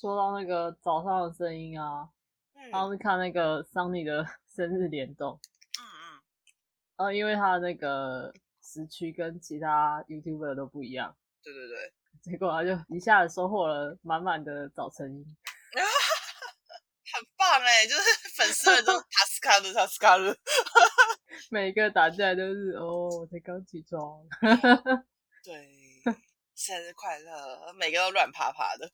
说到那个早上的声音啊，嗯然后是看那个桑尼的 生日联动，嗯嗯，呃，因为他的那个时区跟其他 YouTuber 都不一样，对对对，结果他就一下子收获了满满的早晨音。很棒哎，就是 粉丝们都塔斯卡鲁塔斯卡鲁，每个打进来都是哦，我才刚起床。对，生日快乐，每个都软趴趴的。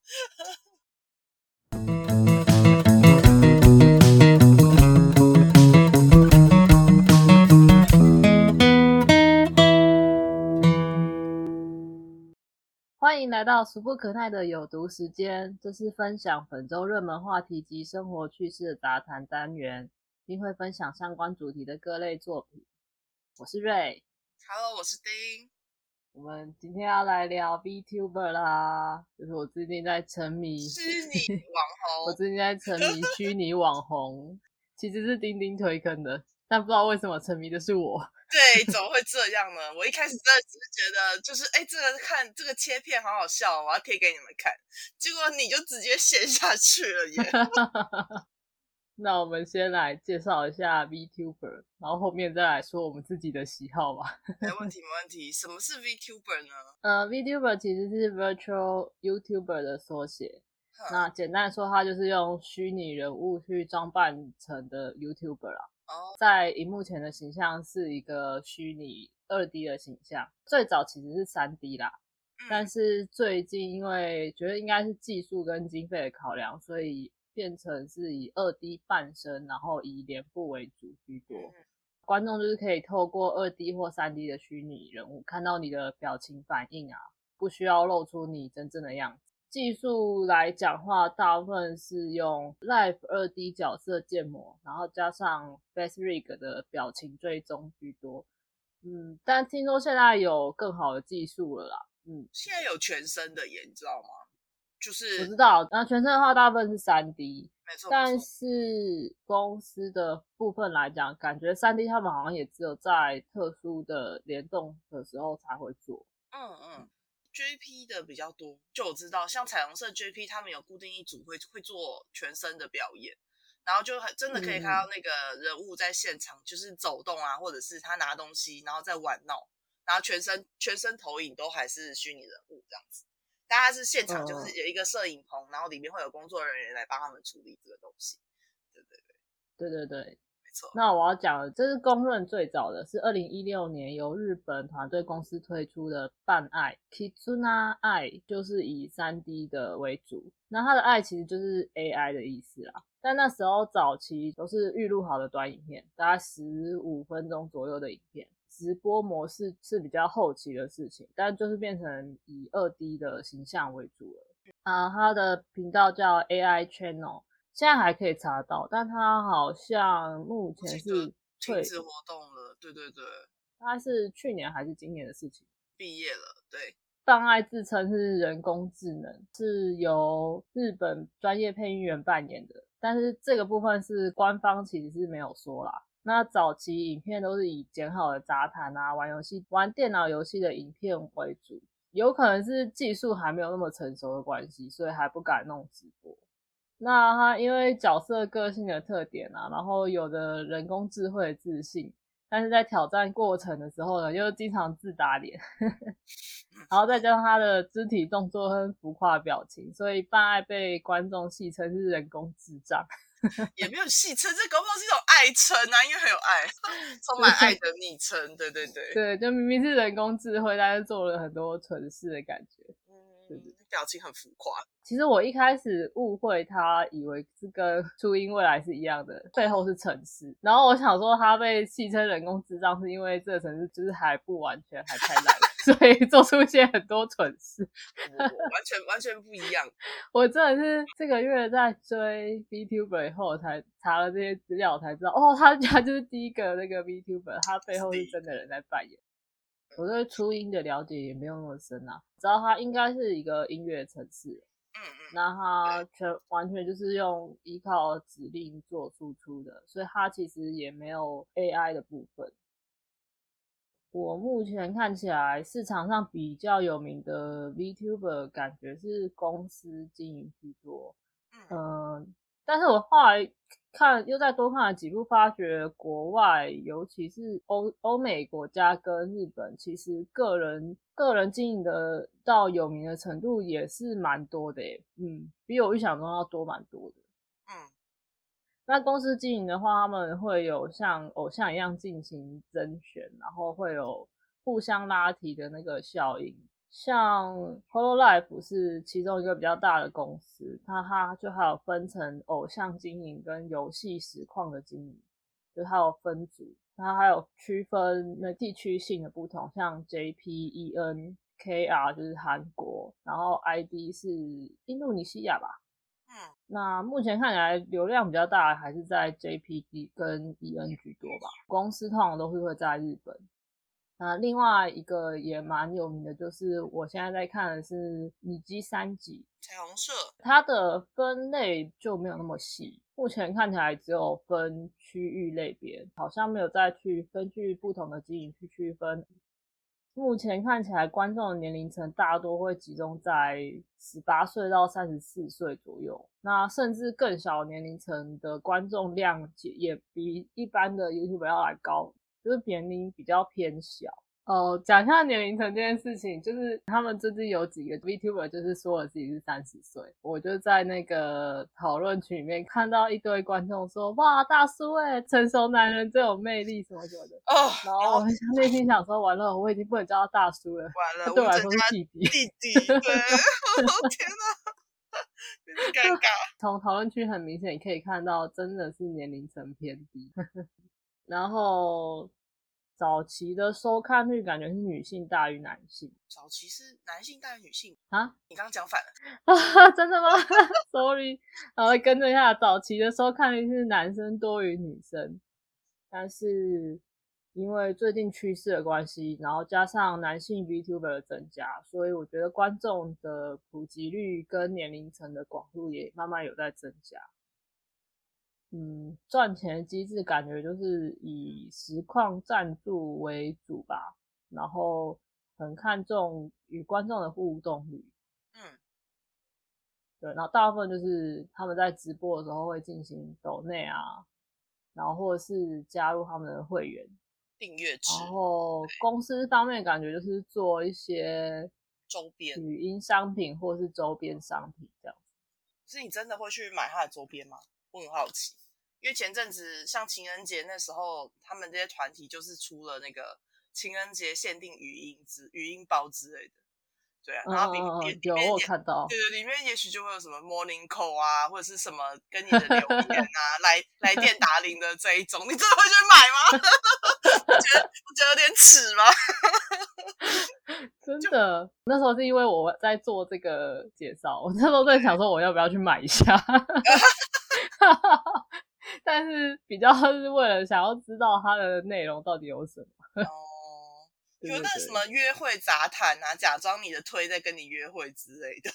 欢迎来到俗不可耐的有毒时间，这是分享本周热门话题及生活趣事的杂谈单元，并会分享相关主题的各类作品。我是瑞，Hello，我是丁。我们今天要来聊 VTuber 啦，就是我最近在沉迷，虚拟 网红我，最近在沉迷虚拟网红，其实是丁丁推坑的，但不知道为什么沉迷的是我。对，怎么会这样呢？我一开始真的只是觉得，就是哎，这个看这个切片好好笑哦，我要贴给你们看。结果你就直接陷下去了耶！那我们先来介绍一下 VTuber，然后后面再来说我们自己的喜好吧。没问题，没问题。什么是 VTuber 呢？呃，VTuber 其实是 Virtual YouTuber 的缩写。那简单说，它就是用虚拟人物去装扮成的 YouTuber 啦。哦，在荧幕前的形象是一个虚拟二 D 的形象，最早其实是三 D 啦，但嗯是最近因为觉得应该是技术跟经费的考量，所以变成是以二 D 半身，然后以脸部为主居多。嗯观众就是可以透过二 D 或三 D 的虚拟人物看到你的表情反应啊，不需要露出你真正的样子。技术来讲话，大部分是用 Live 二 D 角色建模，然后加上 Face Rig 的表情追踪居多。嗯，但听说现在有更好的技术了啦。嗯，现在有全身的耶，你知道吗？就是我知道。那全身的话，大部分是三 D，没错，但是公司的部分来讲，感觉三 D 他们好像也只有在特殊的联动的时候才会做。嗯嗯，JP 的比较多，就我知道，像彩虹色 JP 他们有固定一组会会做全身的表演，然后就很真的可以看到那个人物在现场就是走动啊，或者是他拿东西，然后在玩闹，然后全身全身投影都还是虚拟人物这样子。大家是现场，就是有一个摄影棚，然后里面会有工作人员来帮他们处理这个东西。对对对，对对对，没那我要讲的，这是公认最早的，是二零一六年由日本团队公司推出的半爱 Kitsuna 爱，就是以三 D 的为主。那它的爱其实就是 AI 的意思啦。但那时候早期都是预录好的短影片，大概十五分钟左右的影片。直播模式是比较后期的事情，但就是变成以二 D 的形象为主了。啊，它的频道叫 AI Channel，现在还可以查到，但它好像目前是停，止活动了，对对对，它是去年还是今年的事情。毕业了，对，障碍自称是人工智能，是由日本专业配音员扮演的，但是这个部分是官方其实是没有说啦。那早期影片都是以剪好的杂谈啊、玩游戏、玩电脑游戏的影片为主，有可能是技术还没有那么成熟的关系，所以还不敢弄直播。那他因为角色个性的特点啊，然后有的人工智慧的自信，但是在挑战过程的时候呢，又经常自打脸，然后再加上他的肢体动作和浮夸表情，所以半爱被观众戏称是人工智障。也没有戏称，这搞不好是一种爱称啊，因为很有爱，充满爱的昵称，对对对，对，就明明是人工智慧，但是做了很多蠢事的感觉。表情很浮夸，其实我一开始误会他，以为是跟初音未来是一样的，背后是城市。然后我想说，他被戏称人工智障，是因为这个城市就是还不完全，还太烂，所以做出一些很多蠢事。完全完全不一样，我真的是这个月在追 VTuber 以后，我才查了这些资料，才知道哦，他他就是第一个那个 VTuber，他背后是真的人在扮演。我对初音的了解也没有那么深啊，知道它应该是一个音乐城市，嗯嗯，那它全完全就是用依靠指令做输出的，所以它其实也没有 AI 的部分。我目前看起来市场上比较有名的 VTuber，感觉是公司经营居多。嗯，但是我后来看又再多看了几部，发觉国外，尤其是欧欧美国家跟日本，其实个人个人经营的到有名的程度也是蛮多的。嗯，比我预想中要多蛮多的。嗯。那公司经营的话，他们会有像偶像一样进行甄选，然后会有互相拉提的那个效应。像 Hololive 是其中一个比较大的公司，它它就还有分成偶像经营跟游戏实况的经营，就它有分组，它还有区分那地区性的不同，像 JPEN、KR 就是韩国，然后 ID 是印度尼西亚吧。嗯那目前看起来流量比较大还是在 JPD 跟 EN 居多吧。公司通常都是会在日本。那另外一个也蛮有名的，就是我现在在看的是米基三级彩虹社，它的分类就没有那么细。目前看起来只有分区域类别，好像没有再去根据不同的经营去区分。目前看起来，观众的年龄层大多会集中在十八岁到三十四岁左右，那甚至更小年龄层的观众量也也比一般的 YouTube 要来高，就是年龄比较偏小。哦，讲一下年龄层这件事情，就是他们最近有几个 VTuber 就是说了自己是三十岁，我就在那个讨论区里面看到一堆观众说，哇，大叔哎，成熟男人最有魅力什么什么的。哦，然后我内心想说，完了，我已经不能叫他大叔了，完了，对我来说是弟弟。弟弟，对，天哪。从讨论区很明显可以看到，真的是年龄层偏低，然后。早期的收看率感觉是女性大于男性，早期是男性大于女性啊？你刚刚讲反了啊？真的吗？Sorry，然后跟着一下，早期的收看率是男生多于女生，但是因为最近趋势的关系，然后加上男性 VTuber 的增加，所以我觉得观众的普及率跟年龄层的广度也慢慢有在增加。嗯，赚钱机制感觉就是以实况赞助为主吧，然后很看重与观众的互动率。嗯，对，然后大部分就是他们在直播的时候会进行抖内啊，然后或者是加入他们的会员订阅制。然后公司方面感觉就是做一些周边语音商品或是周边商品这样子。是你真的会去买他的周边吗？我很好奇。因为前阵子像情人节那时候，他们这些团体就是出了那个情人节限定语音之语音包之类的，对啊，然后里面有我看到，对对，里面也许就会有什么 morning call 啊，或者是什么跟你的留言啊，来来电打铃的这一种，你真的会去买吗？不觉得不觉得有点耻吗？真的，那时候是因为我在做这个介绍，我那时候在想说我要不要去买一下。但是比较是为了想要知道它的内容到底有什么 哦，有那什么约会杂谈啊，假装你的推在跟你约会之类的。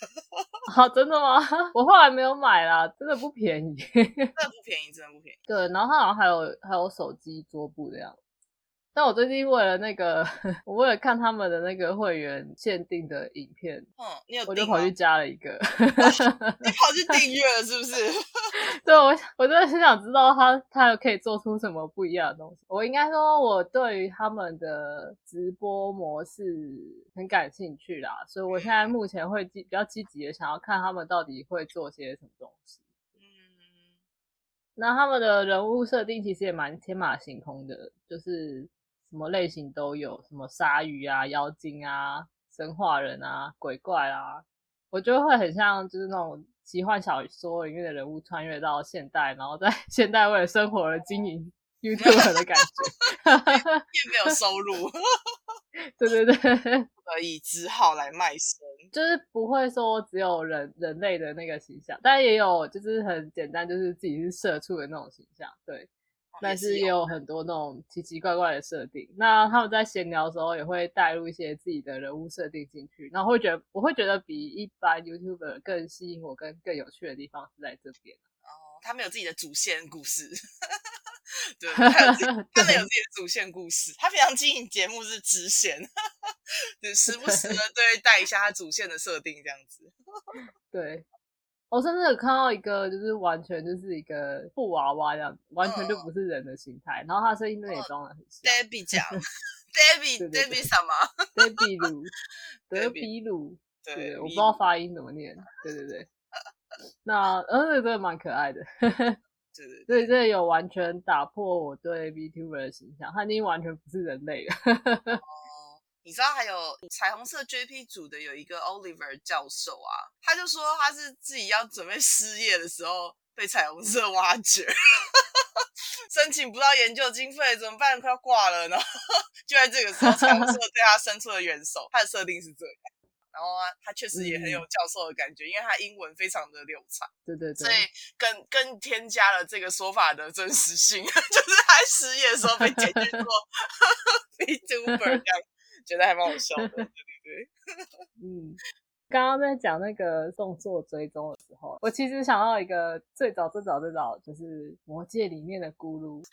好，真的吗？我后来没有买啦，真的不便宜，真的不便宜，真的不便宜。对，然后它好像还有还有手机桌布这样。但我最近为了那个，我为了看他们的那个会员限定的影片，嗯，你有我就跑去加了一个，你 跑去订阅了是不是？对，我我真的很想知道他他可以做出什么不一样的东西。我应该说，我对于他们的直播模式很感兴趣啦，所以我现在目前会积比较积极的想要看他们到底会做些什么东西。嗯，那他们的人物设定其实也蛮天马行空的，就是。什么类型都有，什么鲨鱼啊、妖精啊、生化人啊、鬼怪啊，我觉得会很像就是那种奇幻小说里面的人物穿越到现代，然后在 现代为了生活而经营 YouTube 的感觉，也没有收入，对对对，所以只好来卖身，就是不会说只有人人类的那个形象，但也有就是很简单，就是自己是社畜的那种形象，对。但是也有很多那种奇奇怪怪的设定。那他们在闲聊的时候也会带入一些自己的人物设定进去，然后会觉得我会觉得比一般 YouTuber 更吸引我跟更有趣的地方是在这边。哦，他们有自己的主线故事。对，他有自己他们有自己的主线故事。他平常经营节目是支线，就时不时的对带一下他主线的设定这样子。对，我甚至有看到一个，就是完全就是一个布娃娃这样，完全就不是人的形态，然后他声音真的也装的很像。Debbie 讲，Debbie 对对对 Debbie 什么？德比鲁，德 Debbie 比鲁，对对，我不知道发音怎么念。对对对，那呃，这个真的蛮可爱的。对对所以这有完全打破我对 VTuber 的形象，他已经完全不是人类了。哦，你知道还有彩虹色 JP 组的有一个 Oliver 教授啊，他就说他是自己要准备失业的时候被彩虹色挖掘，申请不到研究经费怎么办？快要挂了，然后就在这个时候，彩虹色对他伸出了援手。他的设定是这样。然后啊，他确实也很有教授的感觉，因为他英文非常的流畅，对对所以对，更更添加了这个说法的真实性，就是他失业的时候被捡去做 VTuber 这样，觉得还蛮好笑的。对对对，嗯。刚刚在讲那个动作追踪的时候，我其实想到一个最早最早最早就是《魔戒》里面的咕噜。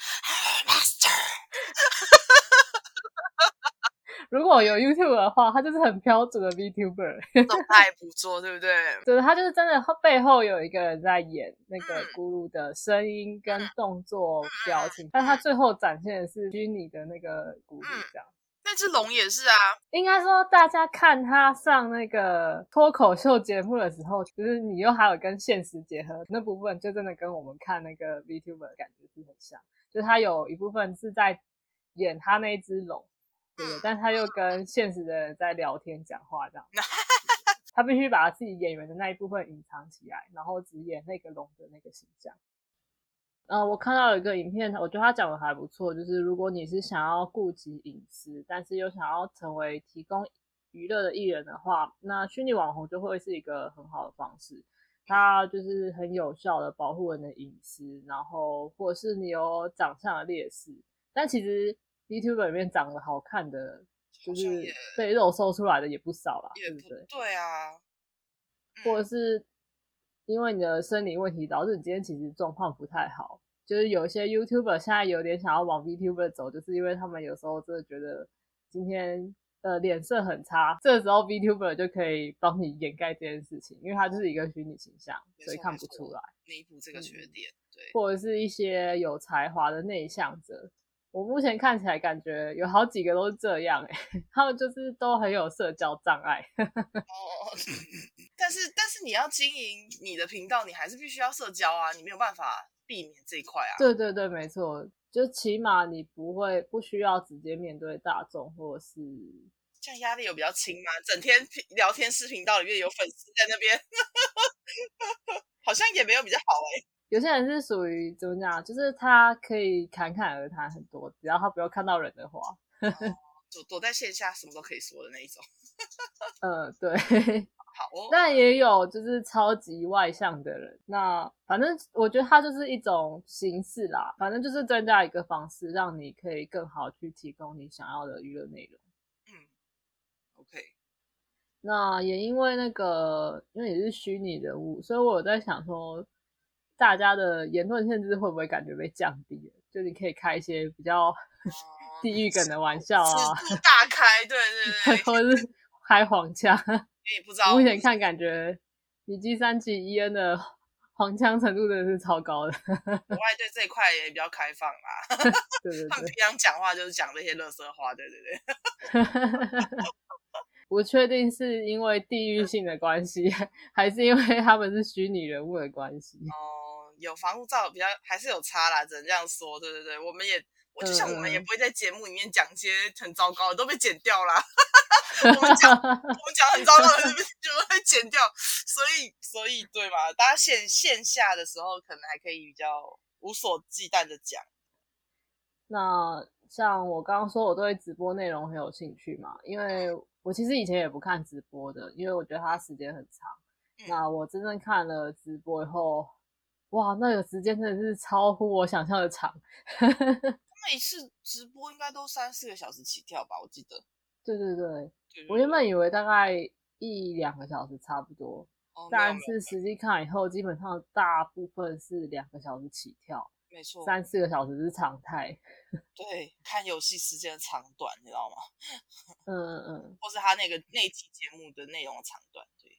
如果有 YouTube 的话，他就是很标准的 VTuber。动态捕捉，对不对？对，他就是真的背后有一个人在演那个嗯咕噜的声音跟动作表情，但他最后展现的是虚拟的那个咕噜这样。那只龙也是啊，应该说，大家看他上那个脱口秀节目的时候，就是你又还有跟现实结合那部分，就真的跟我们看那个 VTuber 的感觉是很像。就是他有一部分是在演他那一只龙，对不对？但他又跟现实的人在聊天讲话这样。他必须把自己演员的那一部分隐藏起来，然后只演那个龙的那个形象。呃，我看到有一个影片，我觉得他讲的还不错，就是如果你是想要顾及隐私，但是又想要成为提供娱乐的艺人的话，那虚拟网红就会是一个很好的方式。它就是很有效的保护人的隐私，然后或者是你有长相的劣势，但其实 YouTuber 里面长得好看的，就是被肉搜出来的也不少啦，对不对？对啊，或者是因为你的生理问题导致你今天其实状况不太好。就是有一些 YouTuber 现在有点想要往 VTuber 走，就是因为他们有时候真的觉得今天呃脸色很差，这时候 VTuber 就可以帮你掩盖这件事情，因为它就是一个虚拟形象，所以看不出来。弥补这个缺嗯点，对，或者是一些有才华的内向者，我目前看起来感觉有好几个都是这样、欸，他们就是都很有社交障碍。哦，但是但是你要经营你的频道，你还是必须要社交啊，你没有办法避免这一块啊。对对对，没错，就起码你不会不需要直接面对大众，或者是这样压力有比较轻吗？整天聊天视频道里面有粉丝在那边，好像也没有比较好哎、有些人是属于怎么讲，就是他可以侃侃而谈很多，只要他不要看到人的话，躲躲在线下什么都可以说的那一种。呃，对。好哦，但也有就是超级外向的人，那反正我觉得它就是一种形式啦，反正就是增加一个方式，让你可以更好去提供你想要的娱乐内容。嗯，OK，那也因为那个，因为你是虚拟人物，所以我有在想说，大家的言论限制会不会感觉被降低了？就你可以开一些比较哦地狱梗的玩笑啊，大开，对对对，或者是开黄腔。你不知道目前看感觉你 G 三级 E N 的黄腔程度真的是超高的，国外对这一块也比较开放啦。对对对。他们平常讲话就是讲这些乐色话，对对对。不确定是因为地域性的关系，还是因为他们是虚拟人物的关系。哦，有防护罩比较还是有差啦，只能这样说。对对对，我们也，我就像我们也嗯不会在节目里面讲一些很糟糕的，都被剪掉啦。我们讲我们讲很糟糕的，就会剪掉。所以所以对嘛，大家线线下的时候可能还可以比较无所忌惮的讲。那像我刚刚说，我对直播内容很有兴趣嘛，因为我其实以前也不看直播的，因为我觉得它时间很长。嗯那我真正看了直播以后，哇，那个时间真的是超乎我想象的长。他们一次直播应该都三四个小时起跳吧，我记得。对对对，对我原本以为大概一两个小时差不多，哦但是实际看以后，基本上大部分是两个小时起跳。没错，三四个小时是常态。对，看游戏时间的长短，你知道吗？嗯嗯嗯。或是他那个那期节目的内容的长短，对。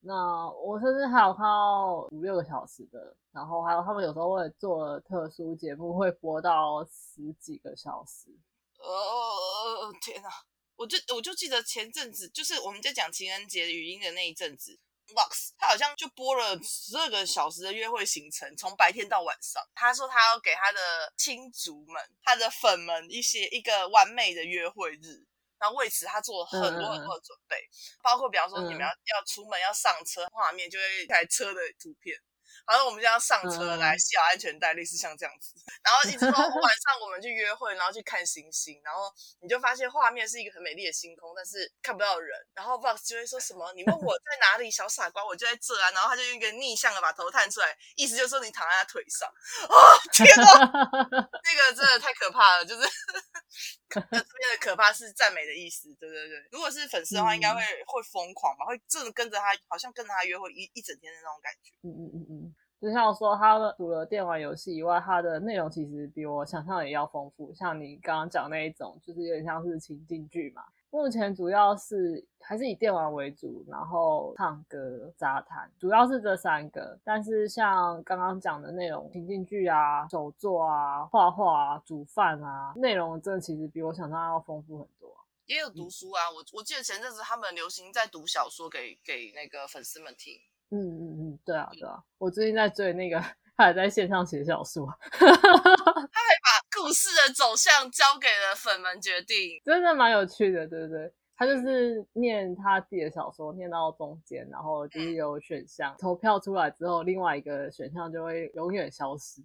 那我甚至还有看到五六个小时的，然后还有他们有时候会做特殊节目，会播到十几个小时。呃，天哪！我就我就记得前阵子，就是我们在讲情人节语音的那一阵子，Vox 他好像就播了十二个小时的约会行程，从白天到晚上。他说他要给他的亲族们、他的粉们一些一个完美的约会日。然后为此，他做了很多很多的准备，包括比方说你们要要出门要上车，画面就会一台车的图片。好像我们这样上车来系好安全带，类似像这样子。然后一直到晚上我们去约会，然后去看星星，然后你就发现画面是一个很美丽的星空，但是看不到人。然后 Box 就会说什么：“你问我在哪里，小傻瓜，我就在这啊。”然后他就用一个逆向的把头探出来，意思就是说你躺在他腿上。哦，天哪，那个真的太可怕了，就是 这边的可怕是赞美的意思。对对对，如果是粉丝的话，应该会会疯狂吧，会真的跟着他，好像跟着他约会一一整天的那种感觉。嗯嗯嗯嗯。就像说，它除了电玩游戏以外，它的内容其实比我想象也要丰富。像你刚刚讲那一种，就是有点像是情境剧嘛。目前主要是还是以电玩为主，然后唱歌、杂谈，主要是这三个。但是像刚刚讲的内容，情境剧啊、手作啊、画画啊、煮饭啊，内容真的其实比我想象要丰富很多。也有读书啊，我我记得前阵子他们流行在读小说给给那个粉丝们听。嗯嗯嗯，对啊对啊，我最近在追那个，他还在线上写小说，他还把故事的走向交给了粉们决定，真的蛮有趣的，对不对？他就是念他自己的小说，念到中间，然后就是有选项，投票出来之后，另外一个选项就会永远消失。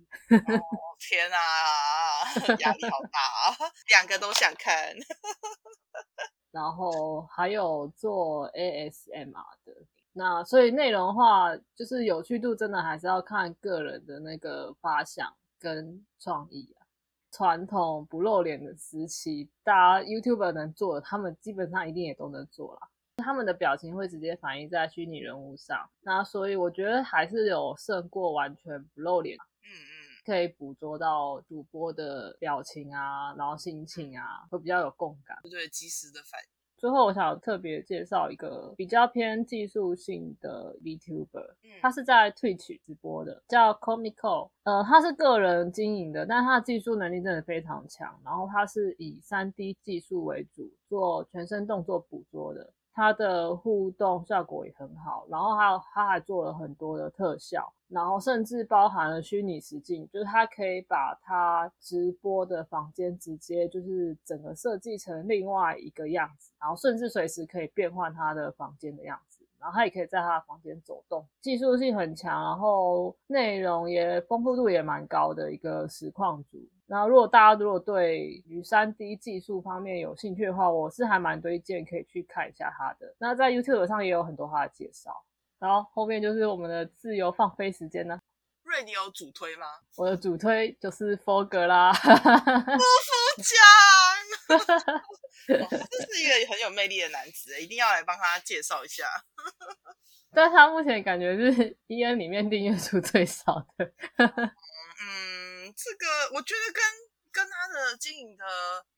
天啊，压力好大啊，两个都想看。然后还有做 ASMR 的。那所以内容的话，就是有趣度真的还是要看个人的那个发想跟创意啊。传统不露脸的时期，大家 YouTube 能做的，他们基本上一定也都能做了。他们的表情会直接反映在虚拟人物上，那所以我觉得还是有胜过完全不露脸。嗯嗯，可以捕捉到主播的表情啊，然后心情啊，会比较有共感。对，及时的反应。最后，我想特别介绍一个比较偏技术性的 VTuber，他是在 Twitch 直播的，叫 Comico。呃，他是个人经营的，但他的技术能力真的非常强。然后他是以 3D 技术为主，做全身动作捕捉的。它的互动效果也很好，然后还有它还做了很多的特效，然后甚至包含了虚拟实境，就是它可以把它直播的房间直接就是整个设计成另外一个样子，然后甚至随时可以变换它的房间的样子。然后他也可以在他的房间走动，技术性很强，然后内容也丰富度也蛮高的一个实况组。然后如果大家如果对于三 D 技术方面有兴趣的话，我是还蛮推荐可以去看一下他的。那在 YouTube 上也有很多他的介绍。然后后面就是我们的自由放飞时间呢。瑞，你有主推吗？我的主推就是 Fog 啦。不服讲。这是一个很有魅力的男子，一定要来帮他介绍一下。但他目前感觉是 E N 里面订阅数最少的。嗯，这个我觉得跟跟他的经营的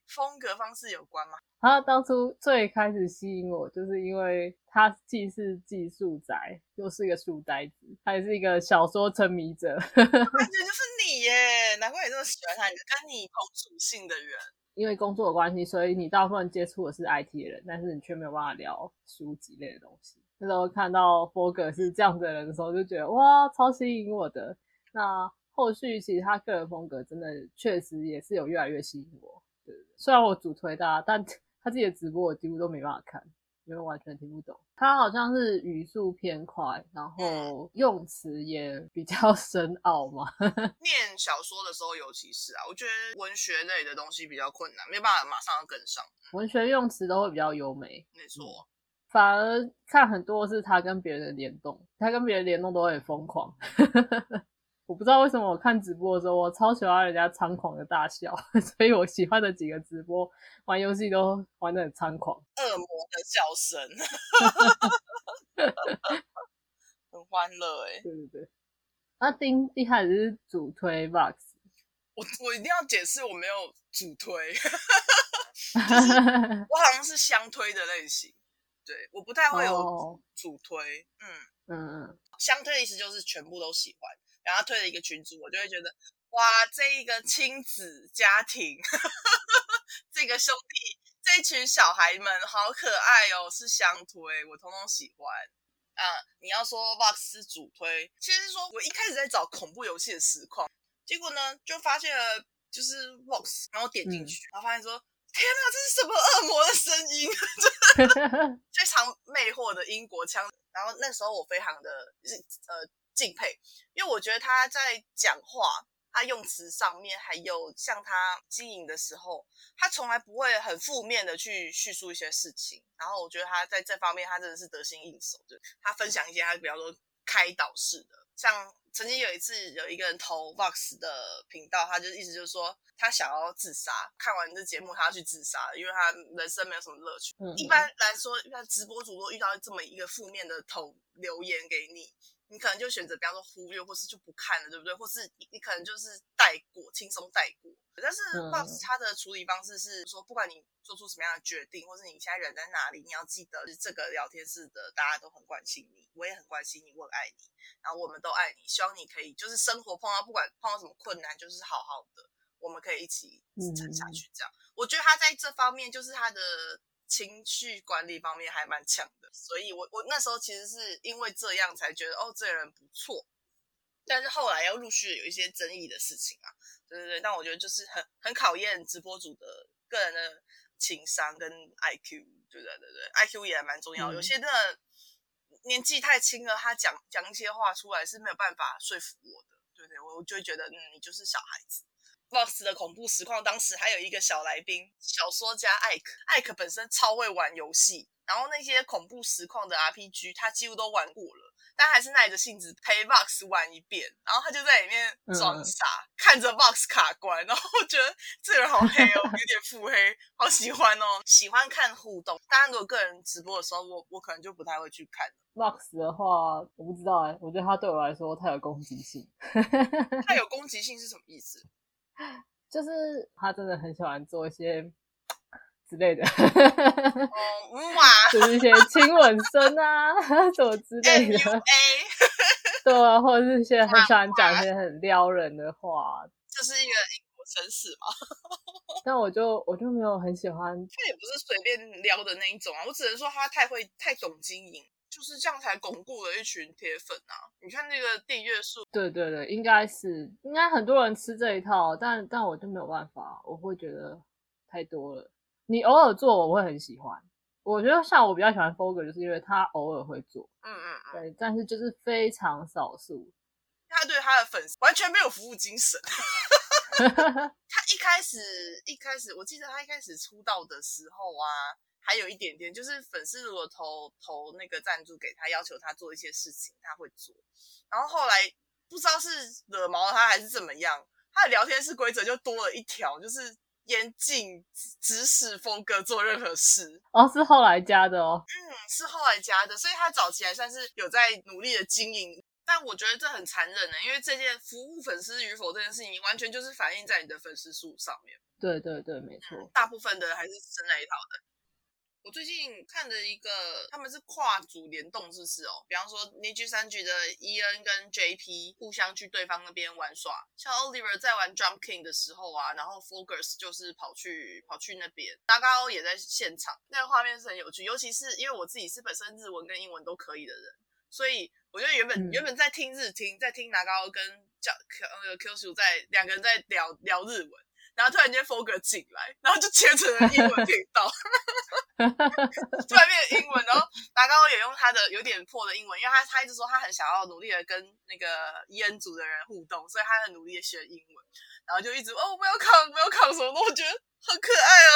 风格方式有关吗？他当初最开始吸引我，就是因为他既是技术宅，又是一个书呆子，他也是一个小说沉迷者。感觉就是你耶，难怪你这么喜欢他，跟你同属性的人。因为工作的关系，所以你大部分接触的是 IT 的人，但是你却没有办法聊书籍类的东西。那时候看到 Fogg 是这样的人的时候，就觉得哇，超吸引我的。那后续其实他个人风格真的确实也是有越来越吸引我。对，虽然我主推他，但 他自己的直播我几乎都没办法看。因为完全听不懂，他好像是语速偏快，然后用词也比较 深奥嘛。念小说的时候，尤其是啊，我觉得文学类的东西比较困难，没办法马上跟上。文学用词都会比较优美，没错。反而看很多是他跟别人的联动，他跟别人联动都很疯狂。我不知道为什么我看直播的时候，我超喜欢人家猖狂的大笑，所以我喜欢的几个直播玩游戏都玩的很猖狂，恶魔的笑声，很欢乐哎。对对对，那丁一开始是主推 Box，我我一定要解释，我没有主推，我好像是相推的类型。对，我不太会有主推。嗯嗯嗯，相推的意思就是全部都喜欢，然后推了一个群组，我就会觉得哇，这一个亲子家庭，这个兄弟，这群小孩们好可爱哦，是相推，我通通喜欢。啊，你要说 Box 是主推，其实说我一开始在找恐怖游戏的实况，结果呢就发现了就是 Box，然后点进去，然后发现说天哪，这是什么恶魔的声音？非常魅惑的英国腔。然后那时候我非常的呃敬佩，因为我觉得他在讲话。他用词上面，还有像他经营的时候，他从来不会很负面的去叙述一些事情。然后我觉得他在这方面，他真的是得心应手。就他分享一些他比较说开导式的，像曾经有一次有一个人投 Vox 的频道，他就意思就是说他想要自杀，看完这节目他要去自杀，因为他人生没有什么乐趣。一般来说，一般直播主播遇到这么一个负面的投留言给你。你可能就选择，比方说忽略，或是就不看了，对不对？或是你你可能就是带过，轻松带过。但是 Box 它的处理方式是说，不管你做出什么样的决定，或是你现在人在哪里，你要记得这个聊天室的大家都很关心你，我也很关心你，我很爱你，然后我们都爱你，希望你可以就是生活碰到不管碰到什么困难，就是好好的，我们可以一起撑下去。这样，我觉得他在这方面就是他的。情绪管理方面还蛮强的，所以我我那时候其实是因为这样才觉得哦，这个人不错。但是后来又陆续有一些争议的事情啊，对对对。但我觉得就是很很考验直播主的个人的情商跟 IQ，对对对对，IQ 也还蛮重要。有些真的年纪太轻了，他讲讲一些话出来是没有办法说服我的，对对，我就会觉得嗯，你就是小孩子。Box 的恐怖实况，当时还有一个小来宾，小说家艾克。艾克本身超会玩游戏，然后那些恐怖实况的 RPG，他几乎都玩过了，但还是耐着性子陪 Box 玩一遍。然后他就在里面装傻，看着 Box 卡关，然后我觉得这个人好黑哦，有点腹黑，好喜欢哦，喜欢看互动。当然，如果个人直播的时候，我我可能就不太会去看。Box 的话，我不知道哎，我觉得他对我来说太有攻击性。太有攻击性是什么意思？就是他真的很喜欢做一些 之类的，哇，就是一些亲吻声啊，什么之类的，对啊，或者是一些很喜欢讲一些很撩人的话，这是一个英国绅士嘛？但我就我就没有很喜欢，他也不是随便撩的那一种啊，我只能说他太会太懂经营。就是这样才巩固了一群铁粉啊！你看那个订阅数，对对对，应该是应该很多人吃这一套，但但我就没有办法，我会觉得太多了。你偶尔做，我会很喜欢。我觉得像我比较喜欢 Fogger，就是因为他偶尔会做，嗯嗯嗯，对，但是就是非常少数。他对他的粉丝完全没有服务精神。他一开始一开始，我记得他一开始出道的时候啊。还有一点点，就是粉丝如果投投那个赞助给他，要求他做一些事情，他会做。然后后来不知道是惹毛了他还是怎么样，他的聊天室规则就多了一条，就是严禁指使风格做任何事。哦，是后来加的哦。嗯，是后来加的，所以他早期还算是有在努力的经营。但我觉得这很残忍的，因为这件服务粉丝与否这件事情，完全就是反映在你的粉丝数上面。对对对，没错。大部分的还是吃那一套的。我最近看的一个，他们是跨组联动是不是哦。比方说 n i g 三局的 EN 跟 JP 互相去对方那边玩耍，像 Oliver 在玩 Jump King 的时候啊，然后 Focus 就是跑去跑去那边，大高也在现场，那个画面是很有趣。尤其是因为我自己是本身日文跟英文都可以的人，所以我觉得原本原本在听日听，在听拿高跟叫那个 Q 叔在两个人在聊聊日文。然后突然间 o g 进来，然后就切成了英文频道，突然变英文。然后拿高也用他的有点破的英文，因为他他一直说他很想要努力的跟那个 EN 组的人互动，所以他很努力的学英文。然后就一直哦不要扛不要扛什么的，我觉得很可爱哦，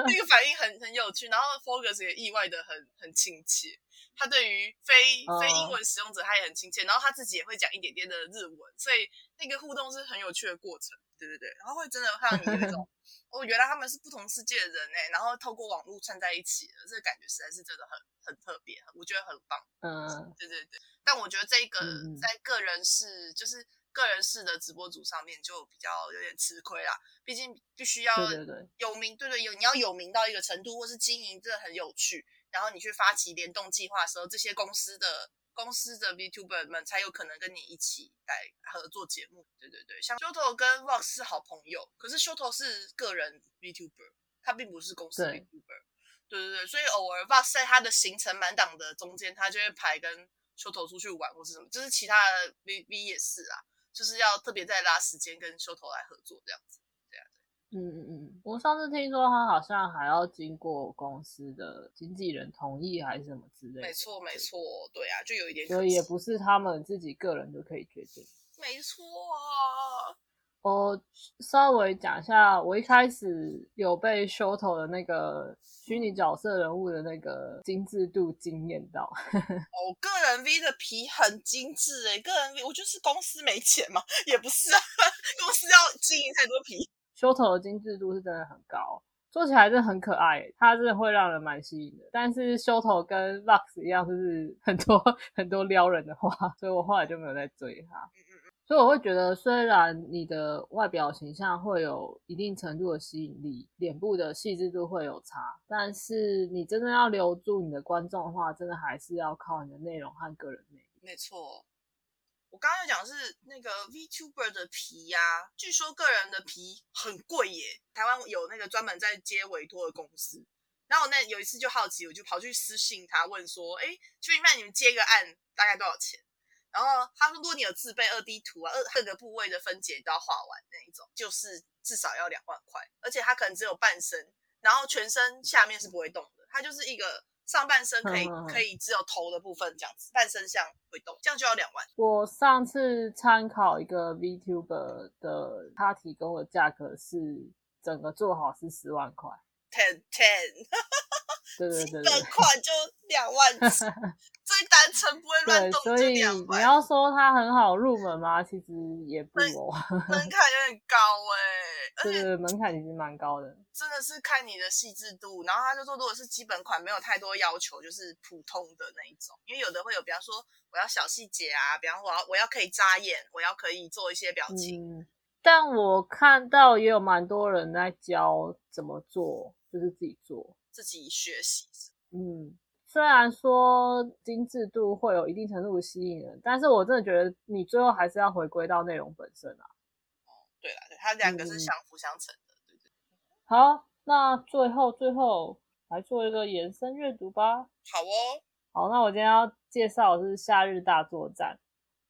那个反应很很有趣。然后 Focus 也意外的很很亲切，他对于非非英文使用者他也很亲切，然后他自己也会讲一点点的日文，所以那个互动是很有趣的过程。对对对，然后会真的让你有一种，哦，原来他们是不同世界的人哎，然后透过网络串在一起的，这个感觉实在是真的很很特别，我觉得很棒。嗯，对对对。但我觉得这一个在个人是就是个人式的直播组上面就比较有点吃亏啦，毕竟必须要有名，对对，有你要有名到一个程度，或是经营真的很有趣，然后你去发起联动计划的时候，这些公司的公司的 VTuber 们才有可能跟你一起来合作节目。对对对，像 Shoto 跟 Vox 是好朋友，可是 Shoto 是个人 VTuber，他并不是公司对 VTuber。对对对，所以偶尔 Vox 在他的行程满档的中间，他就会排跟 Shoto 出去玩或是什么，就是其他的 V V 也是啊，就是要特别再拉时间跟 Shoto 来合作这样子。嗯嗯嗯，我上次听说他好像还要经过公司的经纪人同意还是什么之类的，没错没错，对啊，就有一点所以也不是他们自己个人就可以决定。没错啊，我稍微讲一下，我一开始有被 Shoto 的那个虚拟角色人物的那个精致度惊艳到。我个人 V 的皮很精致诶、个人 V 我就是公司没钱嘛，也不是啊，公司要经营太多皮。Shoto 的精致度是真的很高，做起来真的很可爱，它真的会让人蛮吸引的。但是 Shoto 跟 Lux 一样，就是很多 很多撩人的话，所以我后来就没有再追它。所以我会觉得，虽然你的外表形象会有一定程度的吸引力，脸部的细致度会有差，但是你真的要留住你的观众的话，真的还是要靠你的内容和个人魅力。没错。我刚刚有讲是那个 VTuber 的皮呀、据说个人的皮很贵耶。台湾有那个专门在接委托的公司，然后我那有一次就好奇，我就跑去私信他问说，哎，邱明曼，你们接个案大概多少钱？然后他说，如果你有自备二 D 图啊，二各个部位的分解都要画完那一种，就是至少要两万块，而且它可能只有半身，然后全身下面是不会动的，它就是一个上半身可以可以只有头的部分这样子，半身像会动，这样就要两万。我上次参考一个 VTuber 的，他提供的价格是整个做好是十万块。ten ten，对对基对对。本款就两万起，最单纯不会乱对，动就所以你，要说它很好入门吗？其实也不哦，门 槛有点高哎、而且对门槛其实蛮高的。真的是看你的细致度。然后他就说，如果是基本款没有太多要求，就是普通的那一种，因为有的会有，比方说我要小细节啊，比方说我要我要可以眨眼，我要可以做一些表情，嗯，但我看到也有蛮多人在教怎么做，就是自己做。自己学习。嗯，虽然说精致度会有一定程度的吸引人，但是我真的觉得你最后还是要回归到内容本身啊。对啦，对，它两个是嗯相辅相成的。对对，好，那最后最后来做一个延伸阅读吧。好哦，好，那我今天要介绍的是《夏日大作战》，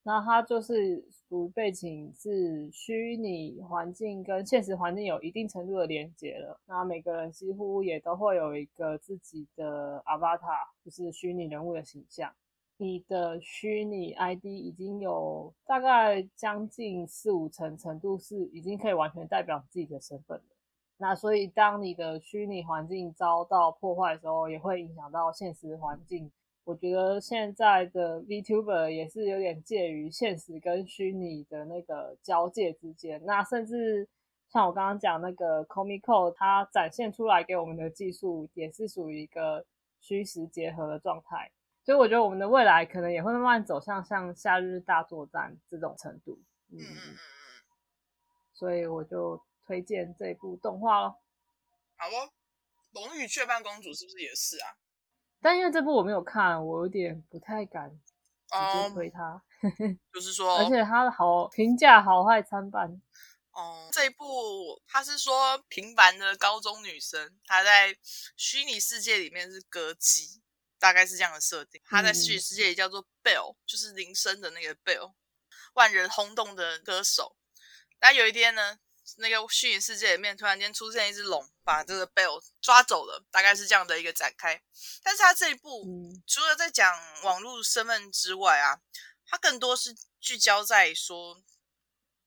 那它就是属于背景是虚拟环境跟现实环境有一定程度的连接了。那每个人几乎也都会有一个自己的 avatar，就是虚拟人物的形象。你的虚拟 ID 已经有大概将近四五成程度是已经可以完全代表自己的身份了。那所以，当你的虚拟环境遭到破坏的时候，也会影响到现实环境。我觉得现在的 VTuber 也是有点介于现实跟虚拟的那个交界之间。那甚至像我刚刚讲那个 Comico，它展现出来给我们的技术，也是属于一个虚实结合的状态。所以我觉得我们的未来可能也会慢慢走向像《夏日大作战》这种程度。嗯所以我就推荐这部动画咯。好哦。龙与雀斑公主是不是也是啊？但因为这部我没有看，我有点不太敢直接哦，推它，就是 说，而且他的好评价好坏参半。哦，这一部他是说平凡的高中女生，她在虚拟世界里面是歌姬，大概是这样的设定。她在虚拟世界里叫做 Bell，、就是铃声的那个 Bell，万人轰动的歌手。那有一天呢，那个虚拟世界里面突然间出现一只龙，把这个 Bell 抓走了，大概是这样的一个展开。但是他这一部、嗯除了在讲网络身份之外啊，它更多是聚焦在说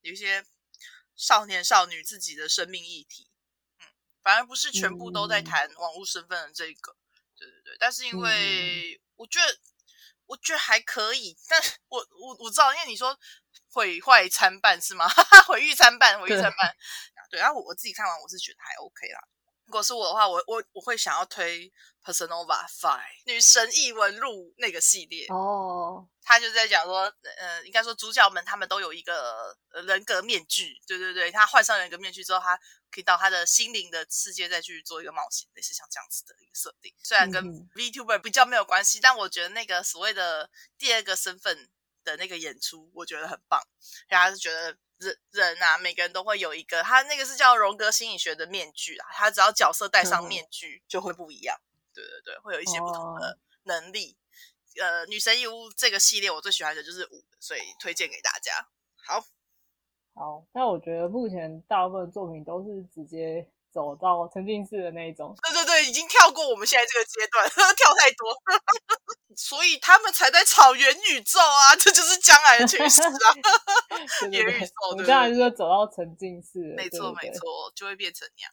有一些少年少女自己的生命议题，嗯，反而不是全部都在嗯谈网络身份的这一个，对对对。但是因嗯为我觉得，我觉得还可以，但我我我知道，因为你说毁坏参半是吗？毁誉参半，毁誉参半。对，然后我我自己看完，我是觉得还 OK 啦。如果是我的话，我我我会想要推 Personova Five 女神异闻录那个系列哦。他就在讲说，呃，应该说主角们他们都有一个人格面具，对对对，他换上人格面具之后，他可以到他的心灵的世界再去做一个冒险，类似像这样子的一个设定。虽然跟 VTuber 比较没有关系，但我觉得那个所谓的第二个身份的那个演出，我觉得很棒。然后是觉得。人人啊，每个人都会有一个，他那个是叫荣格心理学的面具啊，他只要角色戴上面具就会不一样，对对对，会有一些不同的能力。呃，女神异屋这个系列我最喜欢的就是五，所以推荐给大家。好，好，但我觉得目前大部分作品都是直接。走到沉浸式的那一种，对对对，已经跳过我们现在这个阶段，跳太多，所以他们才在炒元宇宙啊，这就是将来的趋势啊。元宇宙，我们将来就是走到沉浸式，没错没错，就会变成那样。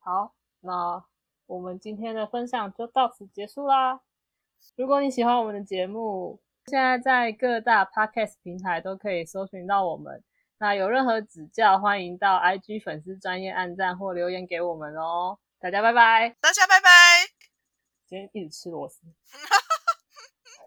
好，那我们今天的分享就到此结束啦。如果你喜欢我们的节目，现在在各大 podcast 平台都可以搜寻到我们。那有任何指教，欢迎到 IG 粉丝专业按赞或留言给我们哦。大家拜拜，大家拜拜。今天一直吃螺丝。